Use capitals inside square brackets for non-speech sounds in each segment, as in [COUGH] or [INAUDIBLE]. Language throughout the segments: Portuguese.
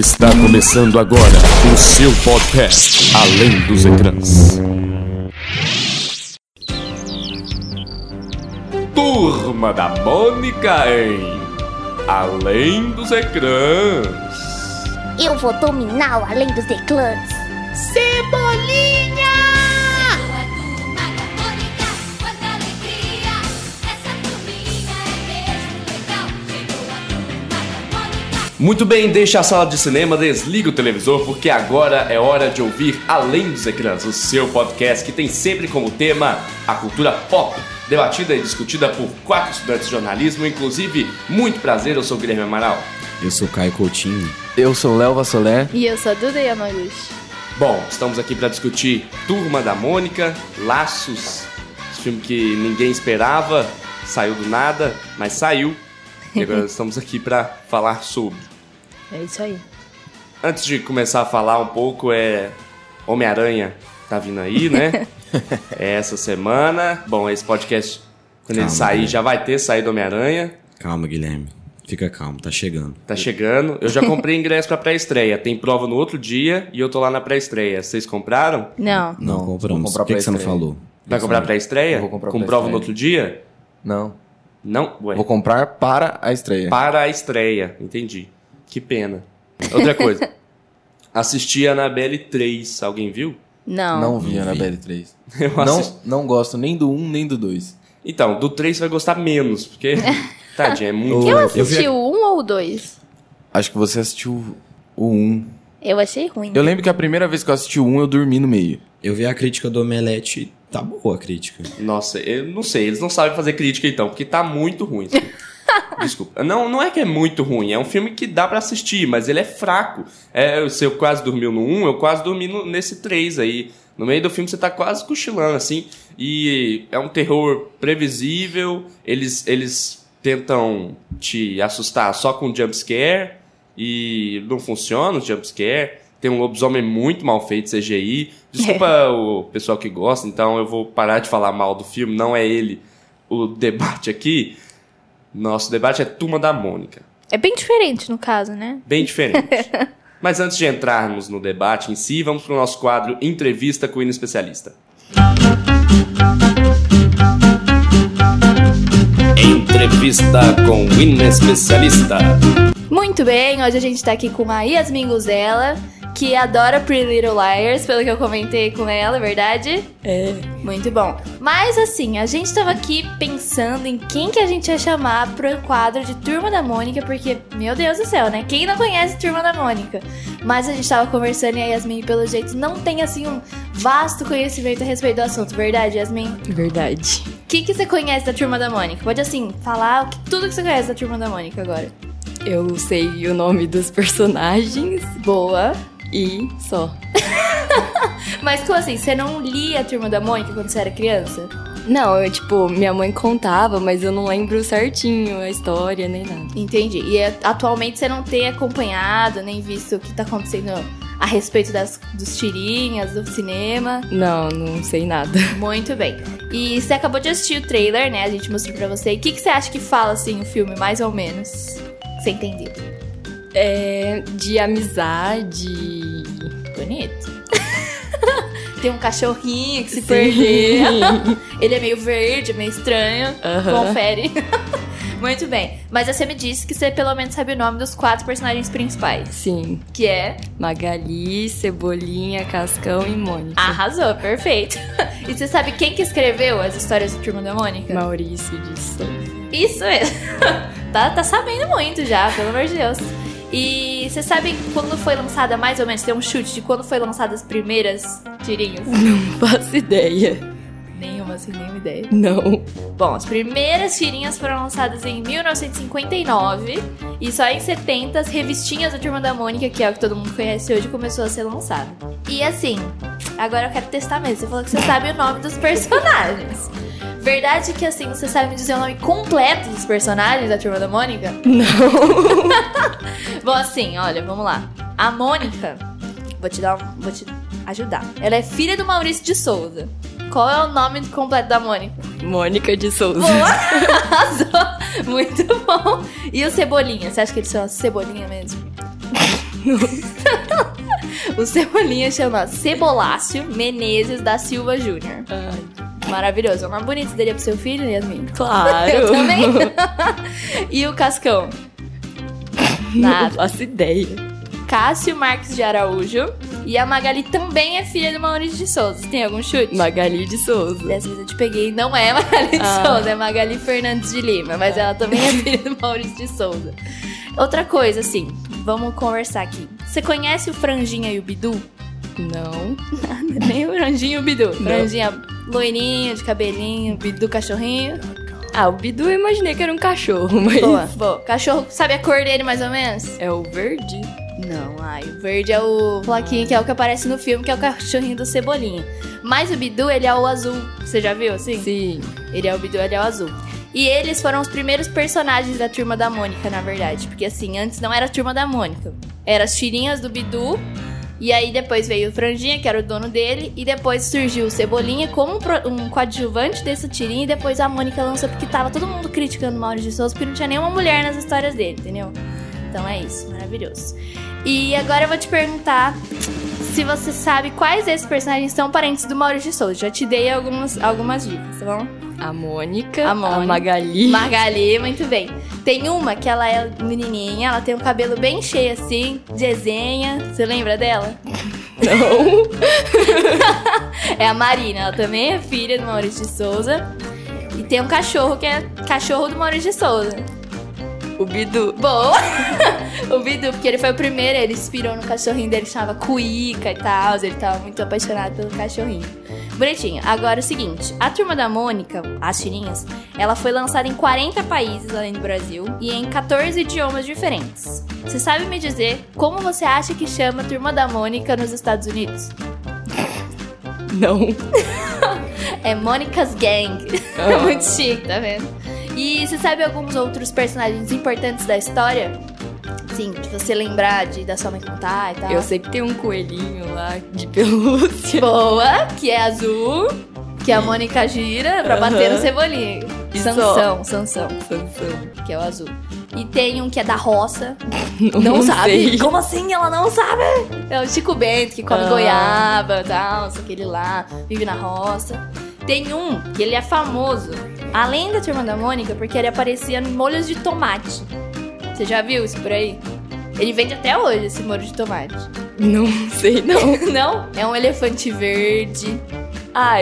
Está começando agora o seu podcast Além dos Ecrãs. Turma da Mônica em Além dos Ecrãs. Eu vou dominar o além dos eclãs. Cebolinha! Muito bem, deixa a sala de cinema, desliga o televisor, porque agora é hora de ouvir Além dos Ecrãs, o seu podcast que tem sempre como tema a cultura pop, debatida e discutida por quatro estudantes de jornalismo, inclusive, muito prazer, eu sou o Guilherme Amaral. Eu sou Caio Coutinho. Eu sou Léo Vassolé. E eu sou a Duda Yamaguchi. Bom, estamos aqui para discutir Turma da Mônica, Laços, esse filme que ninguém esperava, saiu do nada, mas saiu. E agora [LAUGHS] estamos aqui para falar sobre. É isso aí. Antes de começar a falar um pouco, é Homem-Aranha tá vindo aí, né? [LAUGHS] é essa semana. Bom, esse podcast, quando ele Calma, sair, né? já vai ter saído Homem-Aranha. Calma, Guilherme. Fica calmo, tá chegando. Tá chegando. Eu já comprei ingresso pra pré-estreia. Tem prova no outro dia e eu tô lá na pré-estreia. Vocês compraram? Não. Não, Não, compramos. vou comprar Por que, que você não falou? Vai comprar pré-estreia? Eu vou comprar Com prova no outro dia? Não. Não? Ué. Vou comprar para a estreia. Para a estreia. Entendi. Que pena. Outra coisa. Assisti a Annabelle 3. Alguém viu? Não. Não vi Não vi. Annabelle 3. [LAUGHS] Eu assisti. Não, não gosto nem do 1 nem do 2. Então, do 3 você vai gostar menos, porque. [LAUGHS] Tadinha, é muito. Eu Eu assisti o 1 ou o 2? Acho que você assistiu o 1. Eu achei ruim. Eu lembro que a primeira vez que eu assisti o 1, eu dormi no meio. Eu vi a crítica do Omelete, tá boa a crítica. Nossa, eu não sei, eles não sabem fazer crítica então, porque tá muito ruim. [LAUGHS] [LAUGHS] Desculpa. Não, não é que é muito ruim, é um filme que dá pra assistir, mas ele é fraco. É, se eu quase dormiu no 1, eu quase dormi no- nesse 3 aí. No meio do filme você tá quase cochilando, assim. E é um terror previsível. Eles, eles tentam te assustar só com jumpscare. E não funciona o jumpscare. Tem um lobisomem muito mal feito, CGI. Desculpa o pessoal que gosta, então eu vou parar de falar mal do filme. Não é ele o debate aqui. Nosso debate é Turma da Mônica. É bem diferente no caso, né? Bem diferente. [LAUGHS] Mas antes de entrarmos no debate em si, vamos para o nosso quadro Entrevista com o Hino Especialista. Entrevista com o Hino Especialista. Muito bem, hoje a gente tá aqui com a Yasmin Guzella, que adora Pretty Little Liars, pelo que eu comentei com ela, é verdade? É. Muito bom. Mas assim, a gente tava aqui pensando em quem que a gente ia chamar pro quadro de Turma da Mônica, porque, meu Deus do céu, né? Quem não conhece Turma da Mônica? Mas a gente tava conversando e a Yasmin, pelo jeito, não tem assim um vasto conhecimento a respeito do assunto, verdade, Yasmin? Verdade. O que, que você conhece da Turma da Mônica? Pode assim, falar tudo que você conhece da Turma da Mônica agora. Eu sei o nome dos personagens Boa. E só. [LAUGHS] Mas como assim? Você não lia a Turma da Mônica quando você era criança? Não, eu, tipo, minha mãe contava, mas eu não lembro certinho a história nem nada. Entendi. E é, atualmente você não tem acompanhado, nem visto o que tá acontecendo a respeito das, dos tirinhas, do cinema. Não, não sei nada. [LAUGHS] Muito bem. E você acabou de assistir o trailer, né? A gente mostrou pra você. E o que, que você acha que fala, assim, o filme, mais ou menos? Você entendeu? É de amizade. Bonito. [LAUGHS] tem um cachorrinho que se perdeu. [LAUGHS] Ele é meio verde, meio estranho. Confere. [LAUGHS] Muito bem. Mas você me disse que você pelo menos sabe o nome dos quatro personagens principais. Sim. Que é. Magali, Cebolinha, Cascão e Mônica. Arrasou, perfeito. E você sabe quem que escreveu as histórias do Turma da Mônica? Maurício de Souza. Isso mesmo. tá, tá sabendo muito já, pelo amor de Deus. E você sabe quando foi lançada, mais ou menos, tem um chute de quando foi lançadas as primeiras tirinhas? Não faço ideia. Nenhuma, assim, nenhuma ideia. Não. Bom, as primeiras tirinhas foram lançadas em 1959 e só em 70 as revistinhas da Turma da Mônica, que é o que todo mundo conhece hoje, começou a ser lançada. E assim, agora eu quero testar mesmo. Você falou que você sabe o nome dos personagens. Verdade que assim, você sabe me dizer o nome completo dos personagens da Turma da Mônica? Não. [LAUGHS] Bom, assim, olha, vamos lá. A Mônica, vou te dar um, vou te ajudar. Ela é filha do Maurício de Souza. Qual é o nome completo da Mônica? Mônica de Souza. Boa! [LAUGHS] Muito bom! E o Cebolinha? Você acha que ele chama Cebolinha mesmo? [LAUGHS] o Cebolinha chama Cebolácio Menezes da Silva Júnior. Maravilhoso. É um nome bonito daria pro seu filho, Yasmin? Claro. Eu também. [LAUGHS] e o Cascão? Não Nada. faço ideia. Cássio Marques de Araújo. E a Magali também é filha do Maurício de Souza. Tem algum chute? Magali de Souza. Dessa vez eu te peguei, não é Magali de Ah. Souza, é Magali Fernandes de Lima, mas ela também é [LAUGHS] filha do Maurício de Souza. Outra coisa, assim, vamos conversar aqui. Você conhece o Franjinha e o Bidu? Não. [LAUGHS] Nem o Franjinha e o Bidu. Não. Franjinha loirinho, de cabelinho, Bidu cachorrinho. Ah, o Bidu eu imaginei que era um cachorro, mas. Boa, [LAUGHS] boa. Cachorro, sabe a cor dele mais ou menos? É o verde? Não, ai, o verde é o Floquinho, que é o que aparece no filme, que é o cachorrinho do Cebolinha. Mas o Bidu, ele é o azul. Você já viu, assim? Sim. Ele é o Bidu, ele é o azul. E eles foram os primeiros personagens da Turma da Mônica, na verdade. Porque assim, antes não era a Turma da Mônica. Era as tirinhas do Bidu. E aí depois veio o Franjinha, que era o dono dele. E depois surgiu o Cebolinha como um, um coadjuvante dessa tirinha. E depois a Mônica lançou porque tava todo mundo criticando o Maurício de Souza. Porque não tinha nenhuma mulher nas histórias dele, entendeu? Então é isso, maravilhoso. E agora eu vou te perguntar se você sabe quais desses personagens são parentes do Maurício de Souza. Já te dei algumas, algumas dicas, tá bom? A Mônica. A Mônica. Magali. Magali, muito bem. Tem uma que ela é menininha, ela tem um cabelo bem cheio assim, desenha. Você lembra dela? [LAUGHS] Não. [LAUGHS] É a Marina, ela também é filha do Maurício de Souza. E tem um cachorro que é cachorro do Maurício de Souza. O Bidu. Boa! [LAUGHS] o Bidu, porque ele foi o primeiro, ele inspirou no cachorrinho dele, chamava Cuica e tal. Ele tava muito apaixonado pelo cachorrinho. Bonitinho. Agora é o seguinte: a turma da Mônica, as tirinhas, ela foi lançada em 40 países além do Brasil e em 14 idiomas diferentes. Você sabe me dizer como você acha que chama a turma da Mônica nos Estados Unidos? Não. [LAUGHS] É Mônica's Gang. Ah. Muito chique, tá vendo? E você sabe alguns outros personagens importantes da história? Sim, de você lembrar de da sua mãe contar e tal. Eu sei que tem um coelhinho lá de pelúcia. [LAUGHS] Boa, que é azul, que a Mônica gira pra bater no. E Sansão, Sansão, Sansão. que é o azul. E tem um que é da roça. [LAUGHS] Não, Não, sabe? sei. Como assim ela não sabe? É o Chico Bento, que come Ah. goiaba e tal, aquele lá, vive na roça. Tem um que ele é famoso, além da Turma da Mônica, porque ele aparecia em molhos de tomate. Você já viu isso por aí? Ele vende até hoje esse molho de tomate. Não sei, não. [LAUGHS] Não? É um elefante verde. Ah,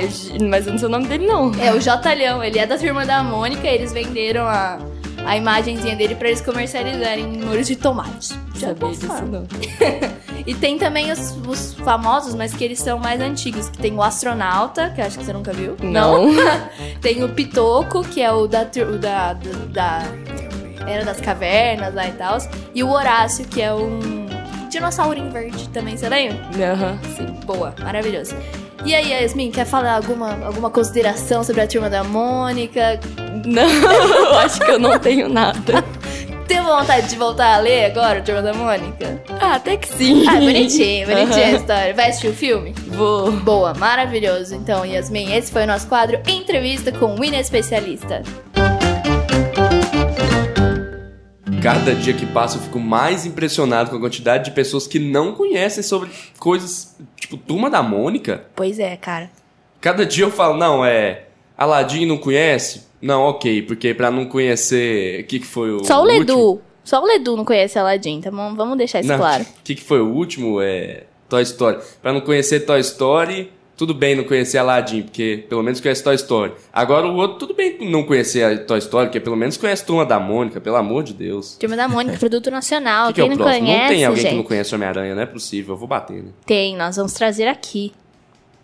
mas eu não sei o nome dele, não. É o Jotalhão, ele é da Turma da Mônica e eles venderam a, a imagenzinha dele pra eles comercializarem em molhos de tomate. Já ouviu disso, não. [LAUGHS] E tem também os, os famosos, mas que eles são mais antigos. Que tem o astronauta, que eu acho que você nunca viu. Não. [LAUGHS] tem o Pitoco, que é o da, o da, do- da Era das Cavernas lá e tal. E o Horácio, que é um dinossaurinho verde também, você lembra? Aham. Sim, boa, maravilhoso. E aí, Yasmin, quer falar alguma, alguma consideração sobre a turma da Mônica? Não, [LAUGHS] eu acho que eu não tenho nada. [LAUGHS] Tem vontade de voltar a ler agora, a turma da Mônica? Ah, até que sim. Ah, bonitinho, [LAUGHS] bonitinha a história. Vai assistir o filme? Vou. Boa, maravilhoso. Então, Yasmin, esse foi o nosso quadro Entrevista com o Inespecialista. Cada dia que passa eu fico mais impressionado com a quantidade de pessoas que não conhecem sobre coisas, tipo, Turma da Mônica. Pois é, cara. Cada dia eu falo, não, é. Aladdin não conhece? Não, ok, porque pra não conhecer. O que, que foi o. Só o último? Ledu. Só o Ledu não conhece Aladdin, tá bom? Vamos deixar isso Não, claro. O que, que foi o último? É. Toy Story. Pra não conhecer Toy Story, tudo bem não conhecer Aladdin, porque pelo menos conhece Toy Story. Agora o outro, tudo bem não conhecer a Toy Story, porque pelo menos conhece Turma da Mônica, pelo amor de Deus. Turma da Mônica, [LAUGHS] produto nacional. Que, que é Quem não próximo? conhece, não tem alguém gente? que não conhece Homem-Aranha, não é possível, eu vou bater, né? Tem, nós vamos trazer aqui.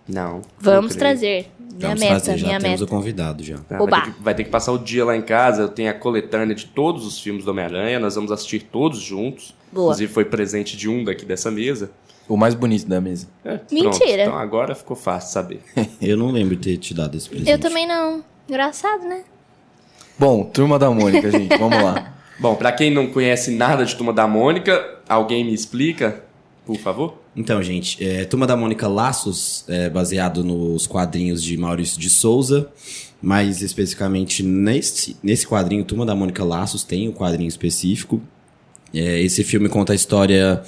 Não. Vamos trazer. Minha Vamos meta, fazer, já minha temos meta. o convidado já. Ah, Oba. vai, ter que, vai ter que passar o dia lá em casa. Eu tenho a coletânea de todos os filmes do Homem-Aranha. Nós vamos assistir todos juntos. Boa. Inclusive foi presente de um daqui dessa mesa. O mais bonito da mesa. É, pronto. Mentira. Então agora ficou fácil saber. [LAUGHS] Eu não lembro de ter te dado esse presente. Eu também não. Engraçado, né? Bom, Turma da Mônica, gente. [LAUGHS] Vamos lá. Bom, pra quem não conhece nada de Turma da Mônica, alguém me explica, por favor? Então, gente, é, Turma da Mônica Laços é baseado nos quadrinhos de Maurício de Souza, mais especificamente nesse, nesse quadrinho, Turma da Mônica Laços, tem um quadrinho específico. É, esse filme conta a história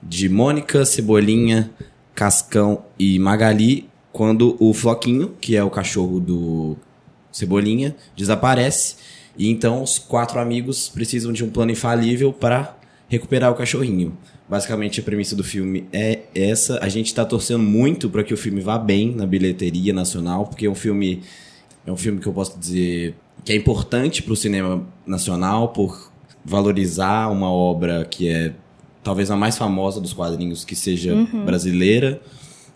de Mônica, Cebolinha, Cascão e Magali quando o Floquinho, que é o cachorro do Cebolinha, desaparece. E então os quatro amigos precisam de um plano infalível para recuperar o cachorrinho. Basicamente a premissa do filme é essa. A gente tá torcendo muito para que o filme vá bem na bilheteria nacional, porque é um filme é um filme que eu posso dizer que é importante para o cinema nacional por valorizar uma obra que é talvez a mais famosa dos quadrinhos que seja brasileira.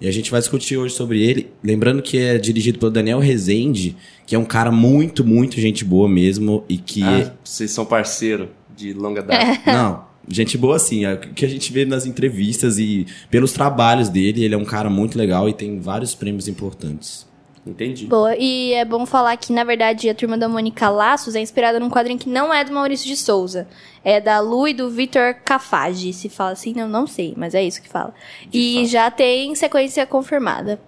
E a gente vai discutir hoje sobre ele. Lembrando que é dirigido pelo Daniel Rezende, que é um cara muito, muito gente boa mesmo. E que. Ah, vocês são parceiro de longa data. Não, gente boa assim. É que a gente vê nas entrevistas e pelos trabalhos dele. Ele é um cara muito legal e tem vários prêmios importantes. Entendi. Boa, e é bom falar que, na verdade, a Turma da Mônica Laços é inspirada num quadrinho que não é do Maurício de Souza. É da Lu e do Vitor Cafage. Se fala assim, eu não sei, mas é isso que fala. e já tem sequência confirmada.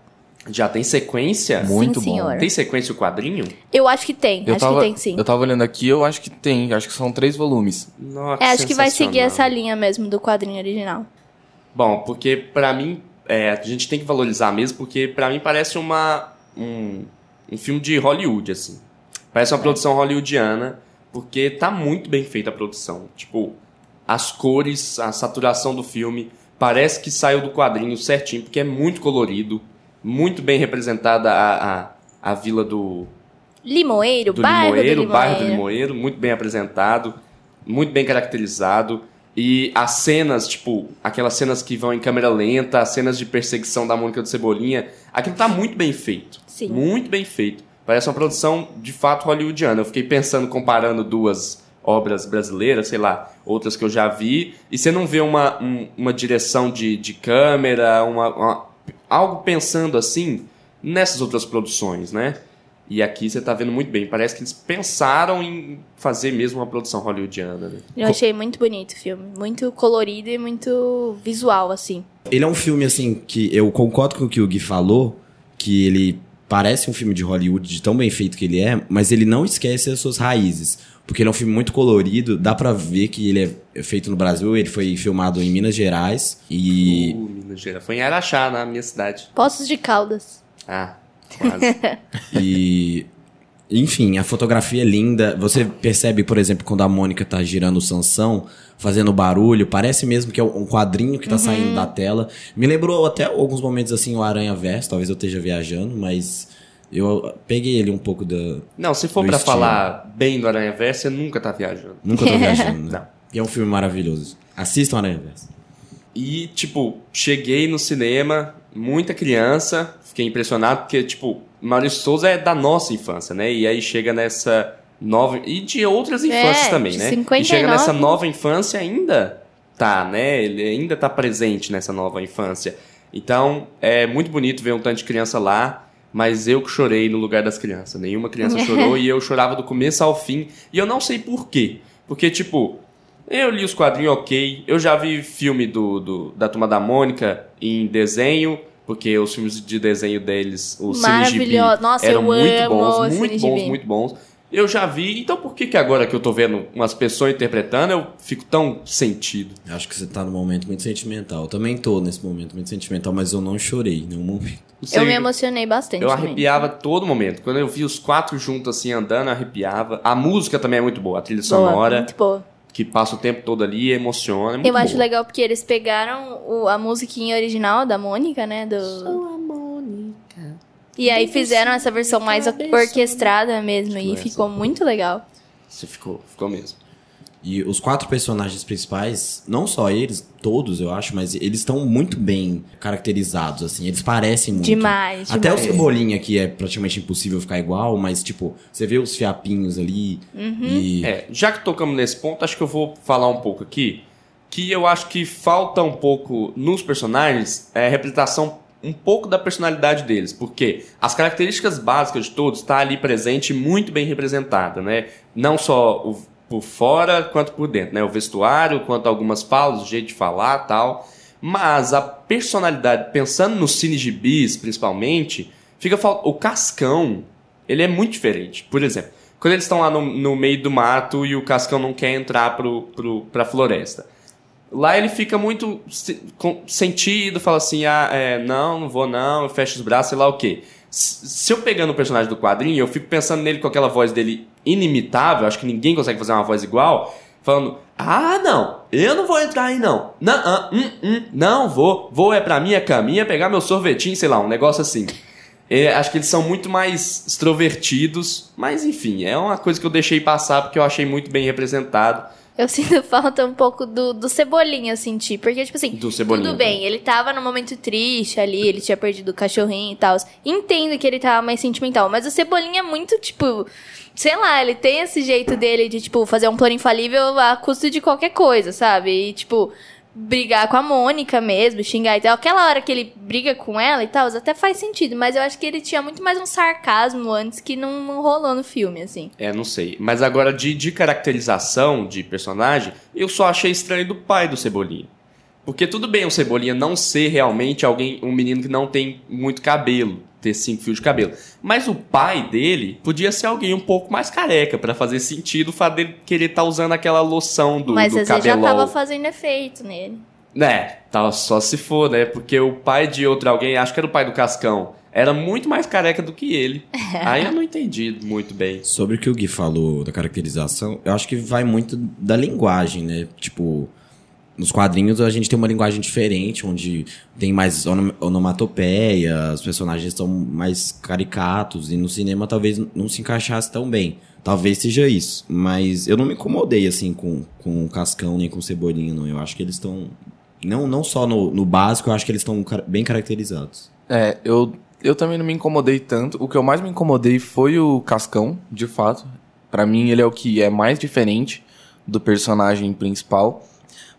Já tem sequência? Muito sim, bom. senhor. Tem sequência o quadrinho? Eu acho que tem, Eu acho tava, que tem sim. eu tava olhando aqui, eu acho que tem. Acho que são três volumes. Nossa, É, acho que vai seguir essa linha mesmo do quadrinho original. Bom, porque pra mim, é, a gente tem que valorizar mesmo, porque pra mim parece uma, um, um filme de Hollywood, assim. Parece uma produção hollywoodiana, porque tá muito bem feita a produção. Tipo, as cores, a saturação do filme, parece que saiu do quadrinho certinho, porque é muito colorido, muito bem representada a, a, a vila do, Limoeiro, do bairro Limoeiro, do o bairro do Limoeiro. Limoeiro, muito bem apresentado, muito bem caracterizado. E as cenas, tipo, aquelas cenas que vão em câmera lenta, as cenas de perseguição da Mônica do Cebolinha, aquilo tá muito bem feito. Sim. Muito bem feito. Parece uma produção de fato hollywoodiana. Eu fiquei pensando, comparando duas obras brasileiras, sei lá, outras que eu já vi, e você não vê uma, um- uma direção de, de câmera, uma, uma- algo pensando assim nessas outras produções, né? E aqui você tá vendo muito bem. Parece que eles pensaram em fazer mesmo uma produção hollywoodiana, né? Eu achei muito bonito o filme. Muito colorido e muito visual, assim. Ele é um filme, assim, que eu concordo com o que o Gui falou, que ele parece um filme de Hollywood, de tão bem feito que ele é, mas ele não esquece as suas raízes. Porque ele é um filme muito colorido, dá pra ver que ele é feito no Brasil, ele foi filmado em Minas Gerais e... Uh, Minas Gerais. Foi em Araxá, na minha cidade. Poços de Caldas. Ah, quase. [LAUGHS] E. Enfim, a fotografia é linda. Você percebe, por exemplo, quando a Mônica tá girando o Sansão, fazendo barulho, parece mesmo que é um quadrinho que tá saindo da tela. Me lembrou até alguns momentos assim o Aranha Verso, talvez eu esteja viajando, mas eu peguei ele um pouco da. Não, se for estilo. falar bem do Aranha Verso, você nunca tá viajando. Nunca tô viajando, né? [LAUGHS] Não. E é um filme maravilhoso. Assistam Aranha Verso. E, tipo, cheguei no cinema, muita criança, fiquei impressionado, porque, tipo, Maurício Souza é da nossa infância, né? E aí chega nessa nova. E de outras infâncias É, também, de né? 59. E chega nessa nova infância ainda tá, né? Ele ainda tá presente nessa nova infância. Então, é muito bonito ver um tanto de criança lá, mas eu que chorei no lugar das crianças. Nenhuma criança chorou [LAUGHS] e eu chorava do começo ao fim. E eu não sei por quê. Porque, tipo, eu li os quadrinhos ok. Eu já vi filme do, do- da Turma da Mônica em desenho, porque os filmes de desenho deles, o Cine Gibi, Maravilhoso. Nossa, eram muito bons, muito bons, Gibi. muito bons. Eu já vi, então por que que agora que eu tô vendo umas pessoas interpretando, eu fico tão sentido? Acho que você tá num momento muito sentimental. Eu também tô nesse momento muito sentimental, mas eu não chorei em nenhum momento. Sei, Eu me emocionei bastante. Eu também. arrepiava a todo momento. Quando eu vi os quatro juntos assim andando, eu arrepiava. A música também é muito boa, a trilha Boa, sonora, Muito boa. que passa o tempo todo ali, emociona. É muito Eu acho boa. legal porque eles pegaram o- a musiquinha original da Mônica, né? Do... E aí fizeram essa versão mais orquestrada mesmo. E Essa. ficou muito legal. Você ficou, ficou mesmo. E os quatro personagens principais, não só eles, todos eu acho, mas eles estão muito bem caracterizados, assim. Eles parecem muito. Demais, Até demais. o Cebolinha, que é praticamente impossível ficar igual, mas, tipo, você vê os fiapinhos ali Uhum. e... É, já que tocamos nesse ponto, acho que eu vou falar um pouco aqui. Que eu acho que falta um pouco nos personagens é a representação um pouco da personalidade deles. Porque as características básicas de todos está ali presente muito bem representada, né? Não só o- por fora quanto por dentro, né? O vestuário, quanto algumas falas, o jeito de falar tal. Mas a personalidade, pensando nos cine principalmente, fica o Cascão, ele é muito diferente. Por exemplo, quando eles estão lá no, no meio do mato e o Cascão não quer entrar pro, pro, pra floresta. Lá ele fica muito sentido, fala assim, ah, é, não, não vou não, fecha os braços, sei lá o quê. Se eu pegando o personagem do quadrinho, eu fico pensando nele com aquela voz dele inimitável, acho que ninguém consegue fazer uma voz igual, falando, ah, não, eu não vou entrar aí não. Não, hum, hum, não vou, vou é pra minha caminha pegar meu sorvetinho, sei lá, um negócio assim. É, acho que eles são muito mais extrovertidos, mas enfim, é uma coisa que eu deixei passar porque eu achei muito bem representado. Eu [LAUGHS] sinto falta um pouco do, do Cebolinha, sentir. Porque, tipo assim, Do tudo bem, ele tava num momento triste ali, ele tinha perdido o cachorrinho e tal. Entendo que ele tava mais sentimental, mas o Cebolinha é muito, tipo. Sei lá, ele tem esse jeito dele de, tipo, fazer um plano infalível a custo de qualquer coisa, sabe? E, tipo, brigar com a Mônica mesmo, xingar e tal. Aquela hora que ele briga com ela e tal, até faz sentido, mas eu acho que ele tinha muito mais um sarcasmo antes que não, não rolou no filme, assim. É, não sei. Mas agora, de, de caracterização de personagem, eu só achei estranho do pai do Cebolinha. Porque tudo bem o Cebolinha não ser realmente alguém, um menino que não tem muito cabelo, ter cinco fios de cabelo. Mas o pai dele podia ser alguém um pouco mais careca, pra fazer sentido o fato dele querer estar usando aquela loção do, mas do vezes já tava fazendo efeito nele. É, tá, só se for, né? Porque o pai de outro alguém, acho que era o pai do Cascão, era muito mais careca do que ele. [LAUGHS] Aí eu não entendi muito bem. Sobre o que o Gui falou da caracterização, eu acho que vai muito da linguagem, né? Tipo, nos quadrinhos a gente tem uma linguagem diferente, onde tem mais onom- onomatopeia, os personagens são mais caricatos, e no cinema talvez não se encaixasse tão bem. Talvez seja isso, mas eu não me incomodei assim com, com o Cascão nem com o Cebolinha, não. Eu acho que eles estão. Não, não só no, no básico, eu acho que eles estão bem caracterizados. É, eu, eu também não me incomodei tanto. O que eu mais me incomodei foi o Cascão, de fato. Pra mim, ele é o que é mais diferente do personagem principal.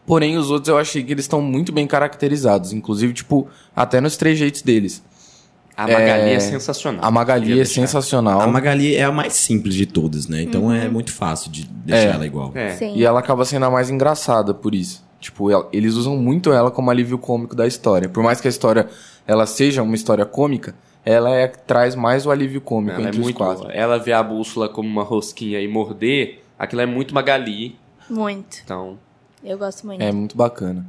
Porém, os outros eu achei que eles estão muito bem caracterizados. Inclusive, tipo, até nos trejeitos deles. A Magali é, É, sensacional. A Magali é sensacional. A Magali é a mais simples de todas, né? Então é muito fácil de deixar É. ela igual. É. Sim. E ela acaba sendo a mais engraçada por isso. Tipo, ela- eles usam muito ela como alívio cômico da história. Por mais que a história ela seja uma história cômica, ela é a que traz mais o alívio cômico Ela é entre os muito quatro. boa. Ela vê a bússola como uma rosquinha e morder, aquilo é muito Magali. Muito. Então, Eu gosto muito. É muito bacana.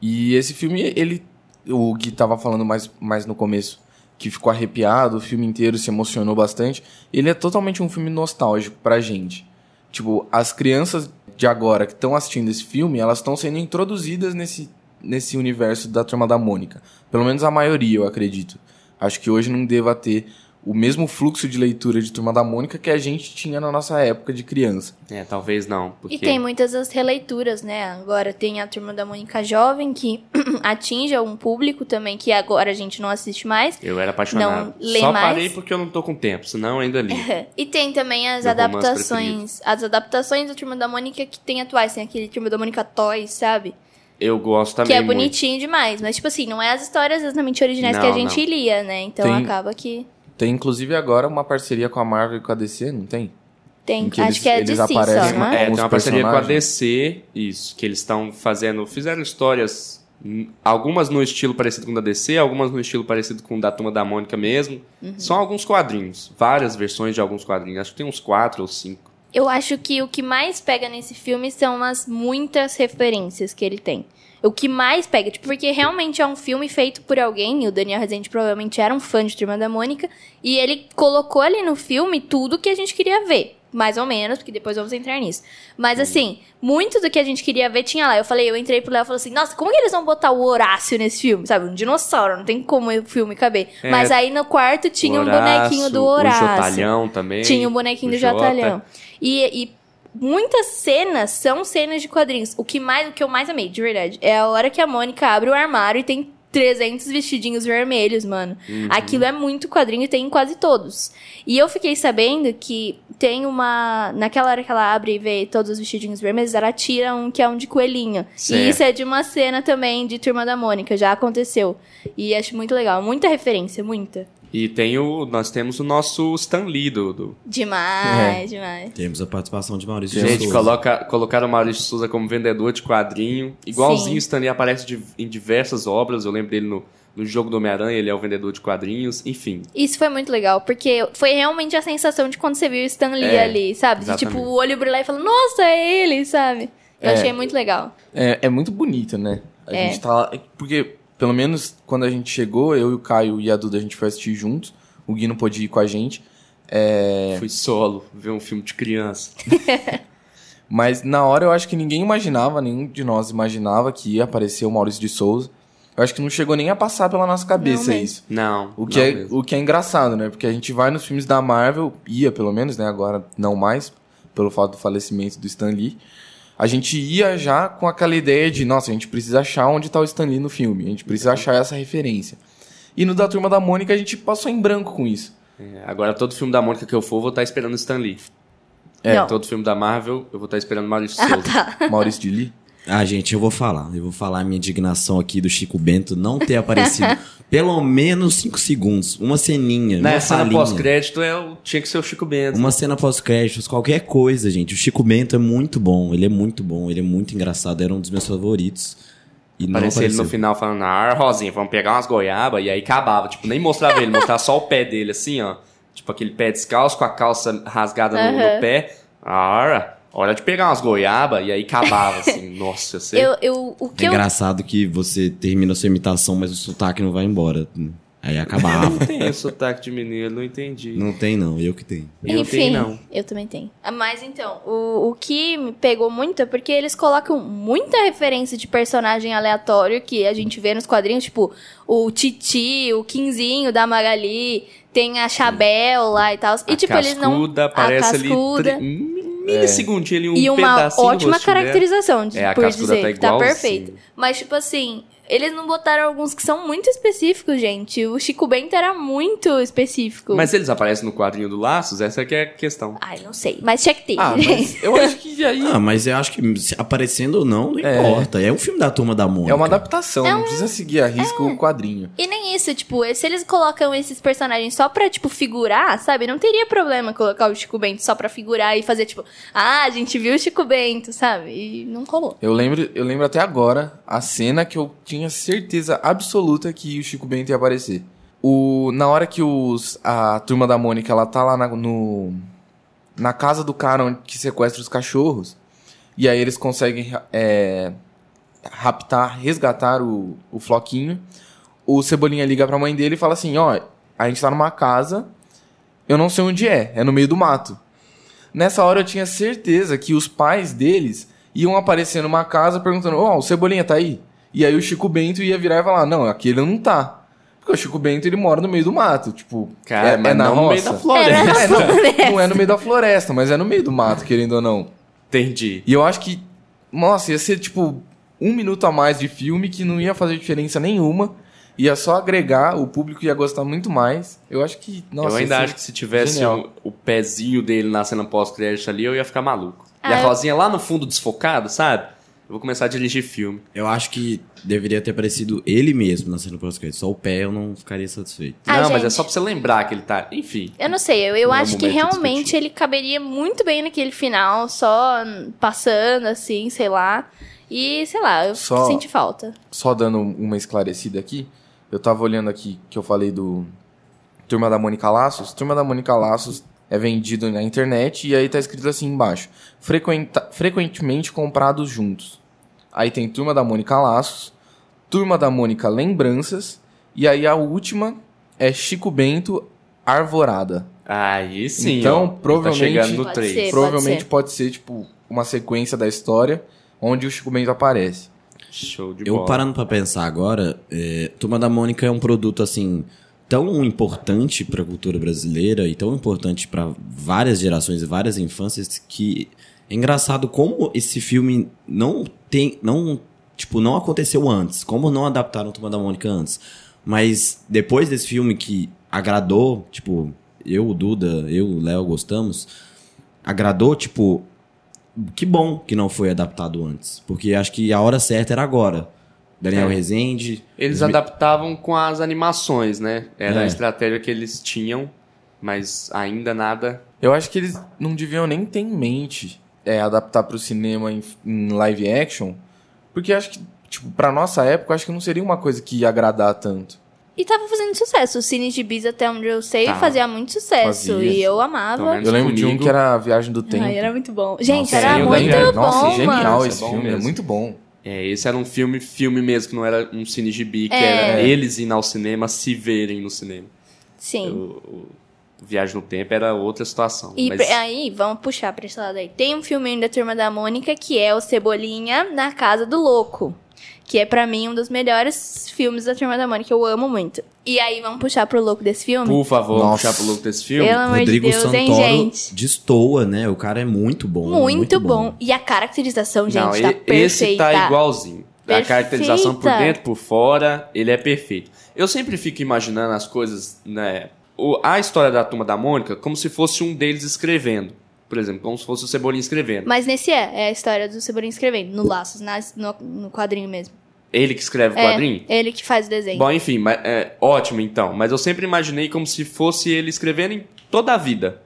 E esse filme, ele. O Gui tava falando mais, mais no começo, que ficou arrepiado, o filme inteiro se emocionou bastante. Ele é totalmente um filme nostálgico pra gente. Tipo, as crianças de agora que estão assistindo esse filme, elas estão sendo introduzidas nesse, nesse universo da Turma da Mônica. Pelo menos a maioria, eu acredito. Acho que hoje não deva ter o mesmo fluxo de leitura de Turma da Mônica que a gente tinha na nossa época de criança. é, talvez não. Porque E tem muitas as releituras, né? Agora tem a Turma da Mônica Jovem, que [CLEARS THROAT] atinge um público também, que agora a gente não assiste mais. eu era apaixonado. Não lê Só mais? parei porque eu não tô com tempo, senão eu ainda li. [LAUGHS] E tem também as Meu adaptações. As adaptações da Turma da Mônica que tem atuais. Tem aquele Turma da Mônica Toys, sabe? Eu gosto também que é muito. bonitinho demais. Mas, tipo assim, não é as histórias exatamente originais que a Não, gente não. lia, né? Então Tem- acaba que. Tem inclusive agora uma parceria com a Marvel e com a DC, não tem? Tem. Em que Acho eles- que é eles de si só, aparecem- não É, tem uma parceria com a. DC, isso, que eles estão fazendo, fizeram histórias, hum, algumas no estilo parecido com o da DC, algumas no estilo parecido com o da Turma da Mônica mesmo. Uhum. São alguns quadrinhos, várias versões de alguns quadrinhos, acho que tem uns quatro ou cinco. Eu acho que o que mais pega nesse filme são as muitas referências que ele tem. O que mais pega, tipo, porque realmente é um filme feito por alguém, e o Daniel Rezende provavelmente era um fã de Turma da Mônica, e ele colocou ali no filme tudo que a gente queria ver. Mais ou menos, porque depois vamos entrar nisso. Mas assim, muito do que a gente queria ver tinha lá. Eu falei, eu entrei pro Léo e falei assim, nossa, como que eles vão botar o Horácio nesse filme? Sabe, um dinossauro, não tem como o filme caber. É. Mas aí no quarto tinha O um bonequinho do Horácio. O Jotalhão também. Tinha o bonequinho do Jota. Jotalhão. E, e muitas cenas são cenas de quadrinhos. O que, mais, o que eu mais amei, de verdade, é a hora que a Mônica abre o armário e tem 300 vestidinhos vermelhos, mano. Uhum. Aquilo é muito quadrinho e tem em quase todos. E eu fiquei sabendo que tem uma. Naquela hora que ela abre e vê todos os vestidinhos vermelhos, ela tira um que é um de coelhinho. Certo. E isso é de uma cena também de Turma da Mônica, já aconteceu. E acho muito legal. Muita referência, muita. E tem o, nós temos o nosso Stan Lee do... do- Demais, demais. Temos a participação de Maurício Gente, Souza. coloca, colocaram o Maurício Souza como vendedor de quadrinho. Igualzinho o Stan Lee aparece de- em diversas obras. Eu lembro dele no, no jogo do Homem-Aranha, ele é o vendedor de quadrinhos. Enfim, Isso foi muito legal, porque foi realmente a sensação de quando você viu o Stan Lee É, ali, sabe? De tipo, o olho brilhar e falar, nossa, é ele, sabe? Eu É. achei muito legal. É, é muito bonito, né? A É. gente tá lá. Porque, pelo menos, quando a gente chegou, eu e o Caio e a Duda, a gente foi assistir juntos. O Gui não pôde ir com a gente. É, Fui solo, ver um filme de criança. [LAUGHS] Mas na hora eu acho que ninguém imaginava, nenhum de nós imaginava que ia aparecer o Maurício de Souza. Eu acho que não chegou nem a passar pela nossa cabeça mesmo. isso. Não. O que, não é, mesmo. o que é engraçado, né? Porque a gente vai nos filmes da Marvel, ia pelo menos, né? Agora não mais, pelo fato do falecimento do Stan Lee. A gente ia já com aquela ideia de, nossa, a gente precisa achar onde tá o Stan Lee no filme. A gente precisa achar essa referência. E no da Turma da Mônica a gente passou em branco com isso. É, agora todo filme da Mônica que eu for, eu vou estar esperando Stan Lee. É, Não. Todo filme da Marvel, eu vou estar esperando Maurício Ah, Souza. tá. Maurício de Lee. Ah, gente, eu vou falar. Eu vou falar a minha indignação aqui do Chico Bento não ter aparecido [LAUGHS] pelo menos 5 segundos. Uma ceninha, Na uma cena pós-crédito é o- tinha que ser o Chico Bento. Uma cena pós-créditos, qualquer coisa, gente. O Chico Bento é muito bom. Ele é muito bom. Ele é muito engraçado. Era um dos meus favoritos. E não Parecia ele apareceu. no final falando, ah, Rosinha, vamos pegar umas goiabas, e aí acabava. Tipo, nem mostrava ele, mostrava só o pé dele, assim, ó. Tipo, aquele pé descalço com a calça rasgada no, no Aham. pé. Ah, hora de pegar umas goiabas, e aí acabava, [LAUGHS] assim. Nossa, você... Eu, eu, o que É eu engraçado que você termina a sua imitação, mas o sotaque não vai embora. Aí acabava. [LAUGHS] Não tem sotaque de mineiro, não entendi. não tem, não. Eu que tenho. Eu Enfim, tenho, não. eu também tenho. Mas então, o, o que me pegou muito é porque eles colocam muita referência de personagem aleatório que a gente vê nos quadrinhos, tipo o Titi, o Quinzinho da Magali, tem a Chabel lá e tal. E A tipo, eles não. cascuda a aparece ali cascuda. Um milisegundinho ali, um e uma pedacinho ótima caracterização, de, É, a por cascuda dizer. tá que tá perfeito. Mas, tipo assim, eles não botaram alguns que são muito específicos, gente. O Chico Bento era muito específico. Mas eles aparecem no quadrinho do Laços? Essa que é a questão. Ai, não sei. Mas tinha que ter. Ah, mas eu acho que aí Ah, mas eu acho que aparecendo ou não, não É. importa. É um filme da Turma da Mônica. é uma adaptação, É não um- precisa seguir a risco o quadrinho. E nem isso, tipo, se eles colocam esses personagens só pra, tipo, figurar, sabe? Não teria problema colocar o Chico Bento só pra figurar e fazer, tipo, ah, a gente viu o Chico Bento, sabe? E não colou. Eu lembro, eu lembro até agora a cena que eu tinha certeza absoluta que o Chico Bento ia aparecer. O, na hora que os, a turma da Mônica ela tá lá na, no, na casa do cara onde, que sequestra os cachorros, e aí eles conseguem é, raptar, resgatar o, o Floquinho. O Cebolinha liga pra mãe dele e fala assim: Ó, a gente tá numa casa, eu não sei onde é, é no meio do mato. Nessa hora eu tinha certeza que os pais deles iam aparecer numa casa perguntando: Ó, o Cebolinha tá aí? E aí o Chico Bento ia virar e falar: Não, aqui ele não tá. Porque o Chico Bento ele mora no meio do mato. Tipo, Cara, é, mas é na não no meio roça. da floresta. É, não, floresta. não é no meio da floresta, mas é no meio do mato, querendo ou não. Entendi. E eu acho que, nossa, ia ser tipo um minuto a mais de filme que não ia fazer diferença nenhuma. Ia só agregar, o público ia gostar muito mais. Eu acho que, nossa, eu ainda acho que se tivesse o, o pezinho dele na cena pós-crédito ali, eu ia ficar maluco. e Ah, a eu- Rosinha lá no fundo desfocado, sabe? Eu vou começar a dirigir filme. Eu acho que deveria ter aparecido ele mesmo na cena pós-crédito. Só o pé eu não ficaria satisfeito. Ah, não, mas é gente. só pra você lembrar que ele tá. Enfim. Eu não sei, eu, eu Não é acho que realmente discutir. ele caberia muito bem naquele final, só passando, assim, sei lá. E, sei lá, eu Só- senti falta. Só dando uma esclarecida aqui, eu tava olhando aqui que eu falei do Turma da Mônica Laços. Turma da Mônica Laços é vendido na internet e aí tá escrito assim embaixo: frequenta- frequentemente comprados juntos. Aí tem Turma da Mônica Laços, Turma da Mônica Lembranças e aí a última é Chico Bento Arvorada. Aí sim. Então, ó, ele provavelmente- Tá chegando no Pode 3. ser. Provavelmente ser. pode ser tipo uma sequência da história onde o Chico Bento aparece. Show de Eu bola. parando pra pensar agora, é, Turma da Mônica é um produto assim tão importante pra cultura brasileira e tão importante pra várias gerações e várias infâncias que é engraçado como esse filme não tem, não tipo não aconteceu antes, como não adaptaram Turma da Mônica antes. Mas depois desse filme que agradou, tipo eu, o Duda, eu, o Léo gostamos, agradou tipo que bom que não foi adaptado antes. Porque acho que a hora certa era agora. Daniel É. Rezende. Eles adaptavam com as animações, né? Era É. a estratégia que eles tinham, mas ainda nada. Eu acho que eles não deviam nem ter em mente é, adaptar pro cinema em, em live action, porque acho que, tipo, pra nossa época, acho que não seria uma coisa que ia agradar tanto. E tava fazendo sucesso. O Cine de Bis, até onde eu sei, Tá. fazia muito sucesso. Fazia. E eu amava. Eu lembro de um comigo- que era a Viagem do Tempo. Ai, era muito bom. Gente, Nossa, era sim, o muito bom, Nossa, genial mano. esse é filme, é muito bom. É, esse era um filme, filme mesmo, que não era um cine gibi, que É. era eles indo ao cinema, se verem no cinema. Sim. O, o Viagem no Tempo era outra situação. E mas- aí, vamos puxar pra esse lado aí. Tem um filminho da Turma da Mônica que é o Cebolinha na Casa do Louco. Que é pra mim um dos melhores filmes da Turma da Mônica. Eu amo muito. E aí, vamos puxar pro louco desse filme? Por favor, Nossa. puxar pro louco desse filme. Pelo amor Rodrigo de Deus, hein, Santoro gente? destoa, né? O cara é muito bom. Muito, bom. E a caracterização, gente, Não, tá e- perfeita. esse tá igualzinho. A caracterização por Perfeita. dentro, por fora, ele é perfeito. Eu sempre fico imaginando as coisas, né? o- a história da Turma da Mônica como se fosse um deles escrevendo. Por exemplo, como se fosse o Cebolinha escrevendo. Mas nesse é, é a história do Cebolinha escrevendo, no Laços, nas- no, no quadrinho mesmo. Ele que escreve o É, quadrinho? ele que faz o desenho. Bom, enfim, mas, é, ótimo então. Mas eu sempre imaginei como se fosse ele escrevendo em toda a vida.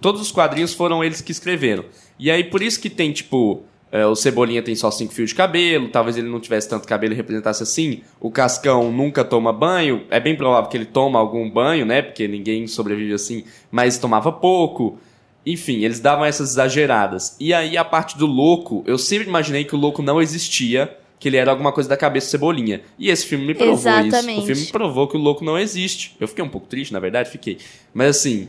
Todos os quadrinhos foram eles que escreveram. E aí, por isso que tem, tipo, é, o Cebolinha tem só cinco fios de cabelo, talvez ele não tivesse tanto cabelo e representasse assim. O Cascão nunca toma banho. É bem provável que ele toma algum banho, né? Porque ninguém sobrevive assim, mas tomava pouco. Enfim, eles davam essas exageradas. E aí, a parte do louco, eu sempre imaginei que o louco não existia, que ele era alguma coisa da cabeça do Cebolinha. E esse filme me provou isso. Exatamente. O filme provou que o louco não existe. Eu fiquei um pouco triste, na verdade, fiquei. Mas assim,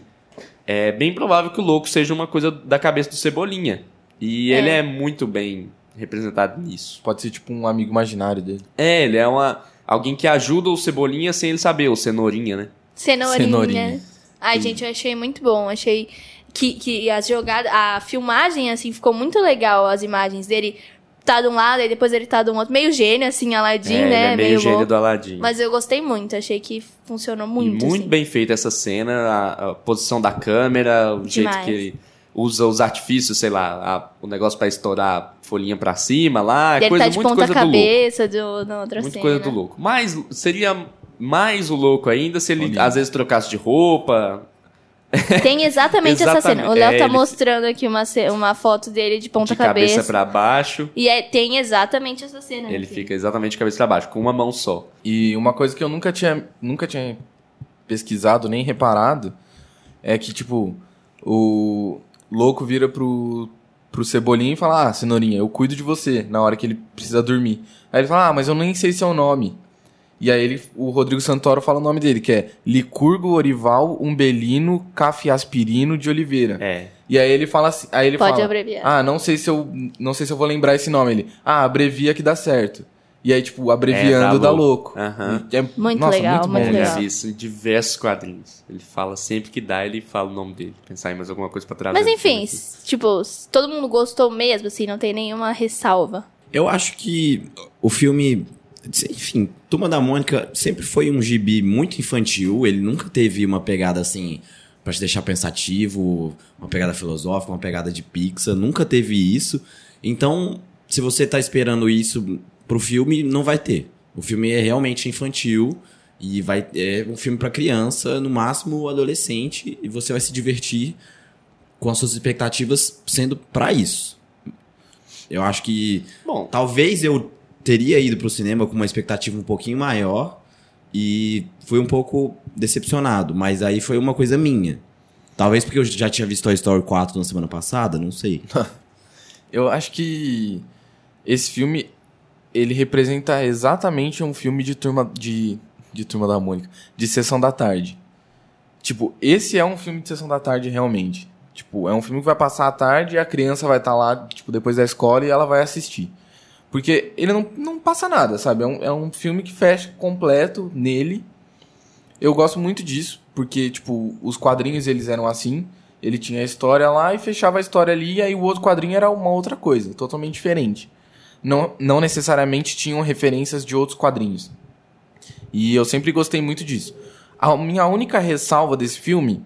é bem provável que o louco seja uma coisa da cabeça do Cebolinha. E É. ele é muito bem representado nisso. Pode ser tipo um amigo imaginário dele. É, ele é uma alguém que ajuda o Cebolinha sem ele saber, o Cenourinha, né? Cenourinha. Cenourinha. Ai, gente, eu achei muito bom. Achei que, que as jogadas, a filmagem, assim, ficou muito legal. As imagens dele tá de um lado e depois ele tá do outro. Meio gênio, assim, Aladdin, é, né? ele é meio, gênio louco. do Aladdin. Mas eu gostei muito. Achei que funcionou E muito. muito assim. bem feita essa cena, a, a posição da câmera, o jeito Demais. que ele usa os artifícios, sei lá, a- o negócio pra estourar a folhinha pra cima lá, E ele coisa tá de muito ponta coisa do louco. cabeça do, na outra Muito cena. coisa do louco. Mas seria mais o louco ainda se ele Olha. às vezes trocasse de roupa. Tem exatamente, essa Exatamente. cena. O Léo É, tá ele- mostrando aqui uma, uma foto dele de ponta de cabeça, cabeça. pra baixo. E é- tem exatamente essa cena. Ele aqui. fica exatamente de cabeça pra baixo, com uma mão só. E uma coisa que eu nunca tinha, nunca tinha pesquisado nem reparado é que, tipo, o louco vira pro, pro Cebolinha e fala: Ah, Cenourinha, eu cuido de você na hora que ele precisa dormir. Aí ele fala: Ah, mas eu nem sei seu nome. E aí ele, o Rodrigo Santoro fala o nome dele, que é Licurgo Orival Umbelino Cafiaspirino de Oliveira. É. E aí ele fala assim, aí ele Pode fala, abreviar. Ah, não sei se eu não sei se eu vou lembrar esse nome ele. Ah, abrevia que dá certo. E aí tipo, abreviando É, dá dá louco. louco. Aham. E é- Muito nossa, legal, muito, muito bom, legal. isso em diversos quadrinhos. Ele fala sempre que dá, ele fala o nome dele. Pensar em mais alguma coisa pra trazer. Mas no enfim, tipo, todo mundo gostou mesmo, assim, não tem nenhuma ressalva. Eu acho que o filme. Enfim, Turma da Mônica sempre foi um gibi muito infantil. Ele nunca teve uma pegada assim. Pra te deixar pensativo, uma pegada filosófica, uma pegada de Pixar. Nunca teve isso. Então, se você tá esperando isso pro filme, não vai ter. O filme é realmente infantil. E vai, é um filme pra criança, no máximo adolescente. E você vai se divertir com as suas expectativas sendo pra isso. Eu acho que Bom, Talvez eu teria ido pro cinema com uma expectativa um pouquinho maior e fui um pouco decepcionado, mas aí foi uma coisa minha. Talvez porque eu já tinha visto Toy Story 4 na semana passada, não sei. [LAUGHS] Eu acho que esse filme ele representa exatamente um filme de turma de de turma da Mônica, de sessão da tarde. Tipo, esse é um filme de sessão da tarde realmente. Tipo, é um filme que vai passar à tarde e a criança vai estar lá, tipo, depois da escola e ela vai assistir. Porque ele não, não passa nada, sabe? É um, é um filme que fecha completo nele. Eu gosto muito disso, porque, tipo, os quadrinhos eles eram assim. Ele tinha a história lá e fechava a história ali, e aí o outro quadrinho era uma outra coisa, totalmente diferente. Não, não necessariamente tinham referências de outros quadrinhos. E eu sempre gostei muito disso. A minha única ressalva desse filme